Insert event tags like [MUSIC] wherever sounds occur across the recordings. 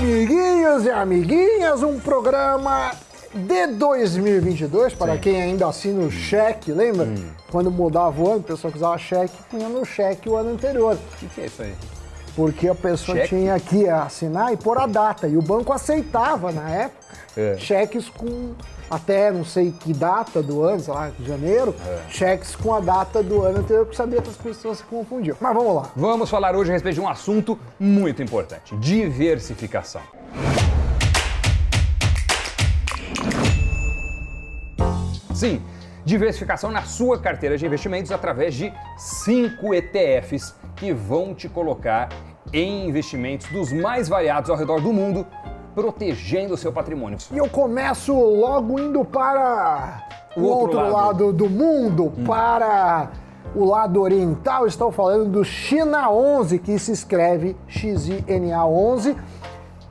amiguinhos e amiguinhas, um programa de 2022, para Sim. quem ainda assina o cheque, lembra? Quando mudava o ano, a pessoa que usava cheque punha no cheque o ano anterior. O que, que é isso aí? Porque a pessoa Cheque? tinha que assinar e pôr a data. E o banco aceitava, na época, É. cheques com até não sei que data do ano, sei lá, janeiro, É. cheques com a data do ano anterior, porque sabia que as pessoas se confundiam. Mas vamos lá. Vamos falar hoje a respeito de um assunto muito importante: diversificação. Sim, diversificação na sua carteira de investimentos através de cinco ETFs que vão te colocar em investimentos dos mais variados ao redor do mundo, protegendo o seu patrimônio. E eu começo logo indo para o, O outro outro lado. lado. do mundo, para o lado oriental. Estou falando do China 11, que se escreve XINA 11.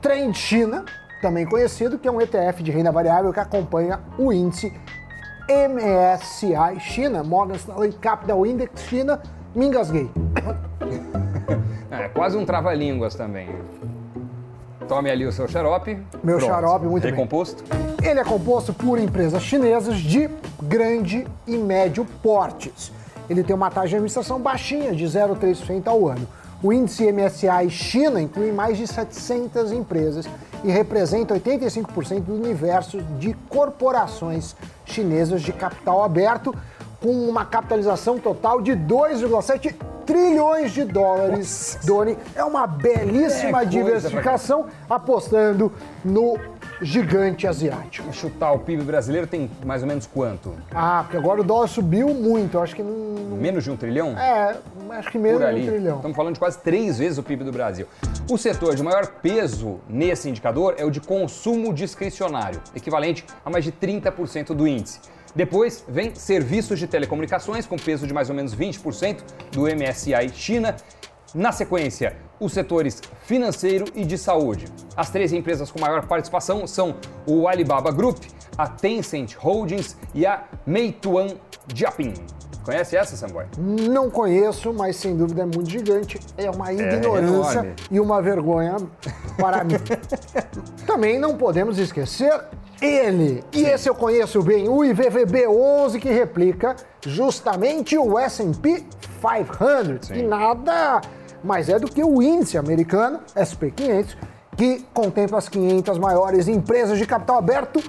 Trend China, também conhecido, que é um ETF de renda variável que acompanha o índice MSCI China, Morgan Stanley Capital Index China. Me engasguei. [LAUGHS] É quase um trava-línguas também. Tome ali o seu xarope. Meu xarope, muito bem. Recomposto. Ele é composto por empresas chinesas de grande e médio portes. Ele tem uma taxa de administração baixinha, de 0,3% ao ano. O índice MSCI China inclui mais de 700 empresas e representa 85% do universo de corporações chinesas de capital aberto, com uma capitalização total de 2,7 trilhões de dólares. Doni, é uma belíssima É diversificação apostando no gigante asiático. Chutar o PIB brasileiro tem mais ou menos quanto? Ah, porque agora o dólar subiu muito, eu acho que não... Menos de um trilhão? É, acho que menos de um trilhão. Estamos falando de quase três vezes o PIB do Brasil. O setor de maior peso nesse indicador é o de consumo discricionário, equivalente a mais de 30% do índice. Depois vem serviços de telecomunicações, com peso de mais ou menos 20% do MSCI China. Na sequência, os setores financeiro e de saúde. As três empresas com maior participação são o Alibaba Group, a Tencent Holdings e a Meituan Diaping. Conhece essa, Samboy? Não conheço, mas sem dúvida é muito gigante. É uma ignorância enorme. e uma vergonha para mim. [LAUGHS] Também não podemos esquecer ele. E esse eu conheço bem, o IVVB11, que replica justamente o S&P 500, que nada mais é do que o índice americano, SP500, que contempla as 500 maiores empresas de capital aberto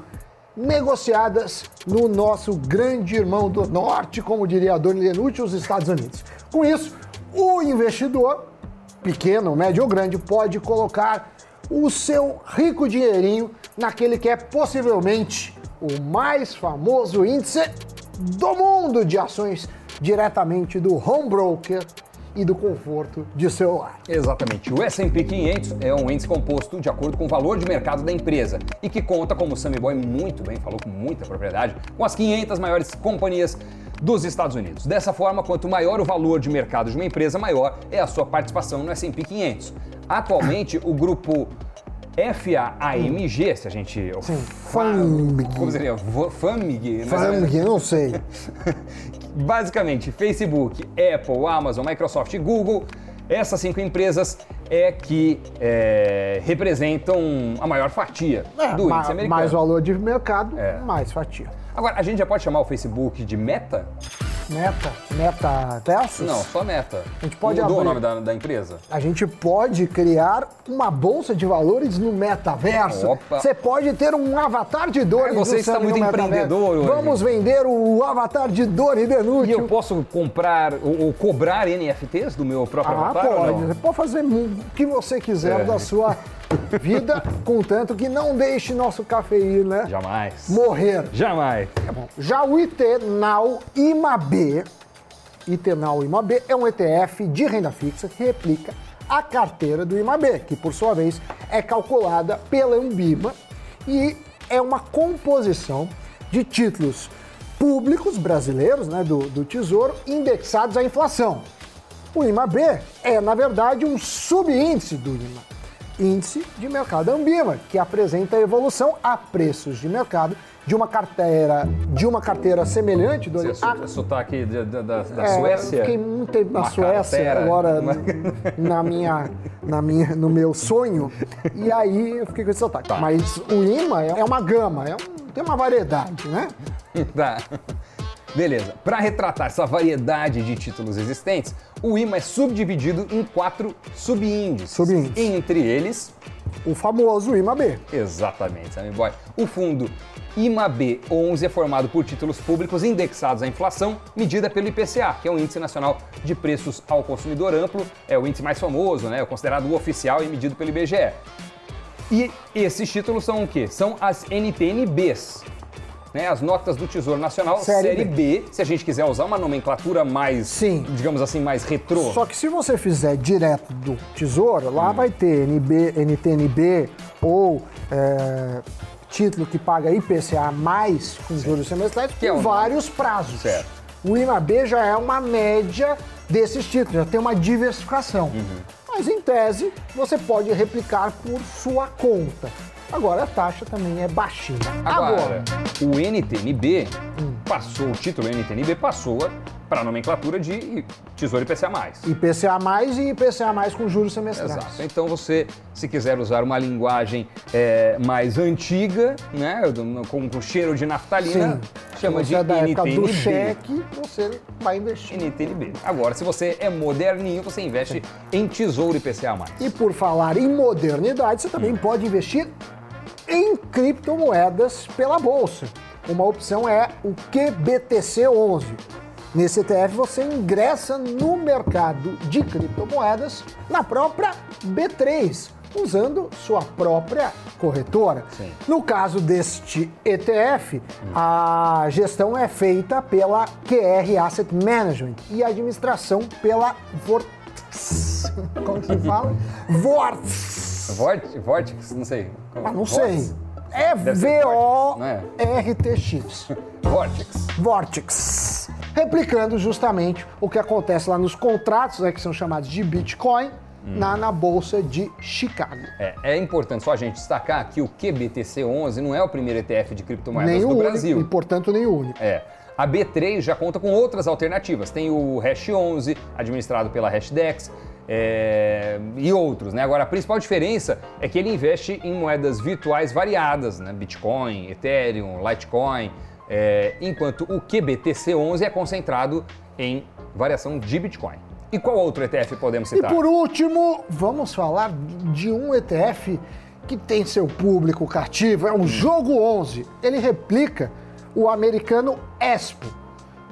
negociadas no nosso grande irmão do norte, como diria a Dona Lenucci, os Estados Unidos. Com isso, o investidor, pequeno, médio ou grande, pode colocar o seu rico dinheirinho naquele que é possivelmente o mais famoso índice do mundo de ações diretamente do home broker e do conforto de seu lar. Exatamente. O S&P 500 é um índice composto de acordo com o valor de mercado da empresa e que conta, como o Sammy Boy muito bem falou com muita propriedade, com as 500 maiores companhias dos Estados Unidos. Dessa forma, quanto maior o valor de mercado de uma empresa, maior é a sua participação no S&P 500. Atualmente, o grupo FAAMG, se a gente... FAMG. Como seria? FAMG? menos. Falando que não sei. [LAUGHS] Basicamente, Facebook, Apple, Amazon, Microsoft e Google, essas cinco empresas é que é, representam a maior fatia É, do índice americano. mais valor de mercado, É. mais fatia. Agora, a gente já pode chamar o Facebook de Meta? Meta, meta versus? Não, só Meta. A gente pode Mudou abrir- o nome da, da empresa? A gente pode criar uma bolsa de valores no metaverso. Opa. Você pode ter um avatar de Doni. Ah, você está Sammy muito empreendedor hoje. Vamos vender o avatar de Doni E Denútil. eu posso comprar ou, ou cobrar NFTs do meu próprio Ah, avatar pode. Você pode fazer o que você quiser É. da sua vida, contanto que não deixe nosso cafeína Jamais. morrer. Jamais. Já o Itenal IMAB, Itenal IMAB é um ETF de renda fixa que replica a carteira do IMAB, que por sua vez é calculada pela Ambima e é uma composição de títulos públicos brasileiros, né, do, do Tesouro, indexados à inflação. O IMAB é, na verdade, um subíndice do IMA, índice de mercado Ambima, que apresenta a evolução a preços de mercado de uma carteira, de uma carteira semelhante, Você a... sotaque da, da, da é, Suécia? Fiquei muito tempo na Uma Suécia, carteira. agora [LAUGHS] na minha, na minha, no meu sonho, e aí eu fiquei com esse sotaque. Tá. Mas o imã é uma gama, é um- tem uma variedade, né? [LAUGHS] Tá. Beleza. Para retratar essa variedade de títulos existentes, o IMA é subdividido em quatro subíndices. Subíndices. Entre eles, O famoso imã B. exatamente, Sammy Boy. O fundo IMA B11 é formado por títulos públicos indexados à inflação, medida pelo IPCA, que é o Índice Nacional de Preços ao Consumidor Amplo, é o índice mais famoso, né? É considerado o oficial e medido pelo IBGE. E esses títulos são o quê? São as NTNBs. Né, as notas do Tesouro Nacional, Série série, B. se a gente quiser usar uma nomenclatura mais, Sim. digamos assim, mais retrô. Só que se você fizer direto do Tesouro, Hum. lá vai ter NB, NTNB ou é, título que paga IPCA mais com juros semestrais é com o vários prazos. Certo. O IMAB já é uma média desses títulos, já tem uma diversificação. Uhum. Mas em tese, você pode replicar por sua conta. Agora a taxa também é baixinha. Agora, o NTNB passou, o título NTNB passou para a nomenclatura de Tesouro IPCA+. IPCA mais e IPCA mais com juros semestrais. Exato. Então você, se quiser usar uma linguagem é, mais antiga, né, com, com cheiro de naftalina, chama Se de você é da época do NTNB. cheque, você vai investir. NTNB. Agora, se você é moderninho, você investe em Tesouro IPCA+. E por falar em modernidade, você também pode investir em criptomoedas pela bolsa. Uma opção é o QBTC11. Nesse ETF você ingressa no mercado de criptomoedas na própria B3, usando sua própria corretora. Sim. No caso deste ETF, a gestão é feita pela QR Asset Management e a administração pela Vortex. [LAUGHS] Como se fala? [LAUGHS] Vortex. Vort- Vortex, não sei. Ah, não Vortex? sei. É Vortex, não é? V-O-R-T-X. [LAUGHS] Vortex. Vortex. Replicando justamente o que acontece lá nos contratos, né, que são chamados de Bitcoin, na, na Bolsa de Chicago. É, é importante só a gente destacar que o QBTC11 não é o primeiro ETF de criptomoedas nem do único, Brasil. e portanto nem o único. É. A B3 já conta com outras alternativas. Tem o Hash 11, administrado pela Hashdex, é, e outros. Né? Agora, a principal diferença é que ele investe em moedas virtuais variadas, né? Bitcoin, Ethereum, Litecoin, é, enquanto o QBTC11 é concentrado em variação de Bitcoin. E qual outro ETF podemos E citar? por último, vamos falar de um ETF que tem seu público cativo, é o Jogo 11. Ele replica o americano ESPO,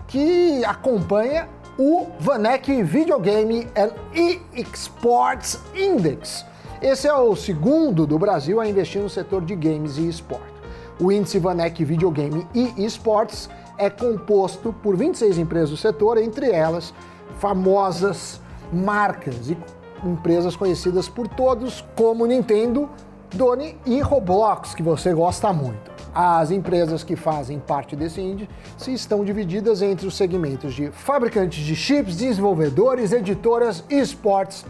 que acompanha o Vanek Video Game and e-Sports Index. Esse é o segundo do Brasil a investir no setor de games e esporte. O índice Vanek Video Game e eSports é composto por 26 empresas do setor, entre elas famosas marcas e empresas conhecidas por todos, como Nintendo, Doni e Roblox, que você gosta muito. As empresas que fazem parte desse índice estão divididas entre os segmentos de fabricantes de chips, desenvolvedores, editoras, esportes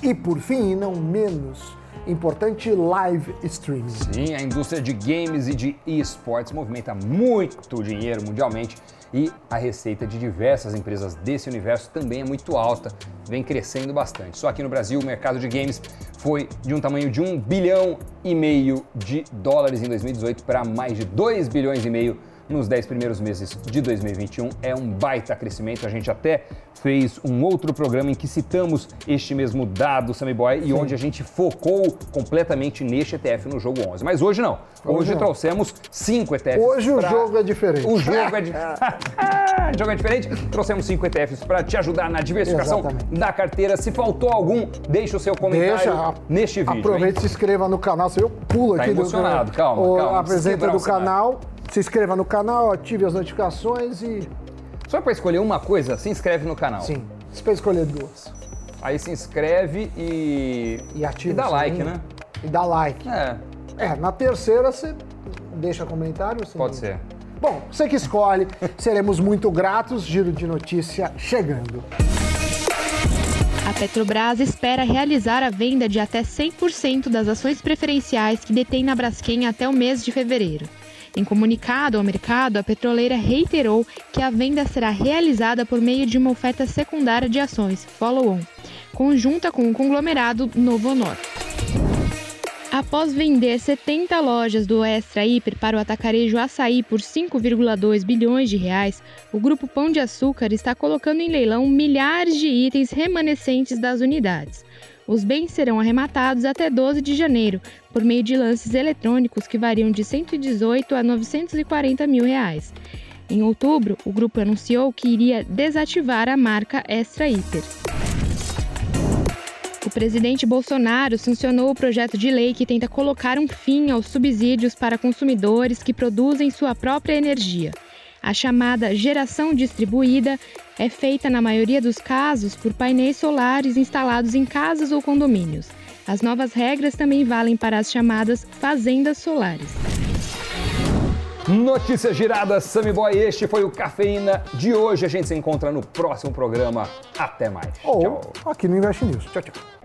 e, por fim, não menos importante, live streaming. Sim, a indústria de games e de esportes movimenta muito dinheiro mundialmente e a receita de diversas empresas desse universo também é muito alta, vem crescendo bastante. Só aqui no Brasil, o mercado de games foi de um tamanho de 1 bilhão e meio de dólares em 2018 para mais de 2 bilhões e meio nos 10 primeiros meses de 2021. É um baita crescimento. A gente até fez um outro programa em que citamos este mesmo dado, Sammy Boy, e onde a gente focou completamente neste ETF no jogo 11. Mas hoje não. Hoje, Hoje não. trouxemos cinco ETFs. Hoje o pra- jogo é diferente. O jogo é, [LAUGHS] di- o [LAUGHS] jogo é diferente. Trouxemos cinco ETFs para te ajudar na diversificação Exatamente. da carteira. Se faltou algum, deixa o seu comentário Deixa, neste vídeo. Aproveita e se inscreva no canal. Você viu? Pula Tá aqui. do- emocionado, calma, o calma, apresenta do o canal. Se inscreva no canal, ative as notificações e. Só para escolher uma coisa, se inscreve no canal. Sim, você pode escolher duas. Aí se inscreve e. E ativa E dá o like, sininho. né? E dá like. É, É, na terceira você deixa comentário. você pode não- ser. Bom, você que escolhe, [LAUGHS] seremos muito gratos. Giro de notícia chegando. A Petrobras espera realizar a venda de até 100% das ações preferenciais que detém na Braskem até o mês de fevereiro. Em comunicado ao mercado, a petroleira reiterou que a venda será realizada por meio de uma oferta secundária de ações, follow-on, conjunta com o conglomerado Novo Honor. Após vender 70 lojas do Extra Hiper para o atacarejo Açaí por 5,2 bilhões de reais, o grupo Pão de Açúcar está colocando em leilão milhares de itens remanescentes das unidades. Os bens serão arrematados até 12 de janeiro, por meio de lances eletrônicos que variam de 118 a 940 mil reais. Em outubro, o grupo anunciou que iria desativar a marca Extra Hiper. O presidente Bolsonaro sancionou o projeto de lei que tenta colocar um fim aos subsídios para consumidores que produzem sua própria energia. A chamada geração distribuída é feita, na maioria dos casos, por painéis solares instalados em casas ou condomínios. As novas regras também valem para as chamadas fazendas solares. Notícias giradas, Sammy Boy. Este foi o Cafeína de hoje. A gente se encontra no próximo programa. Até mais. Ou Tchau. aqui no Invest News. Tchau, tchau.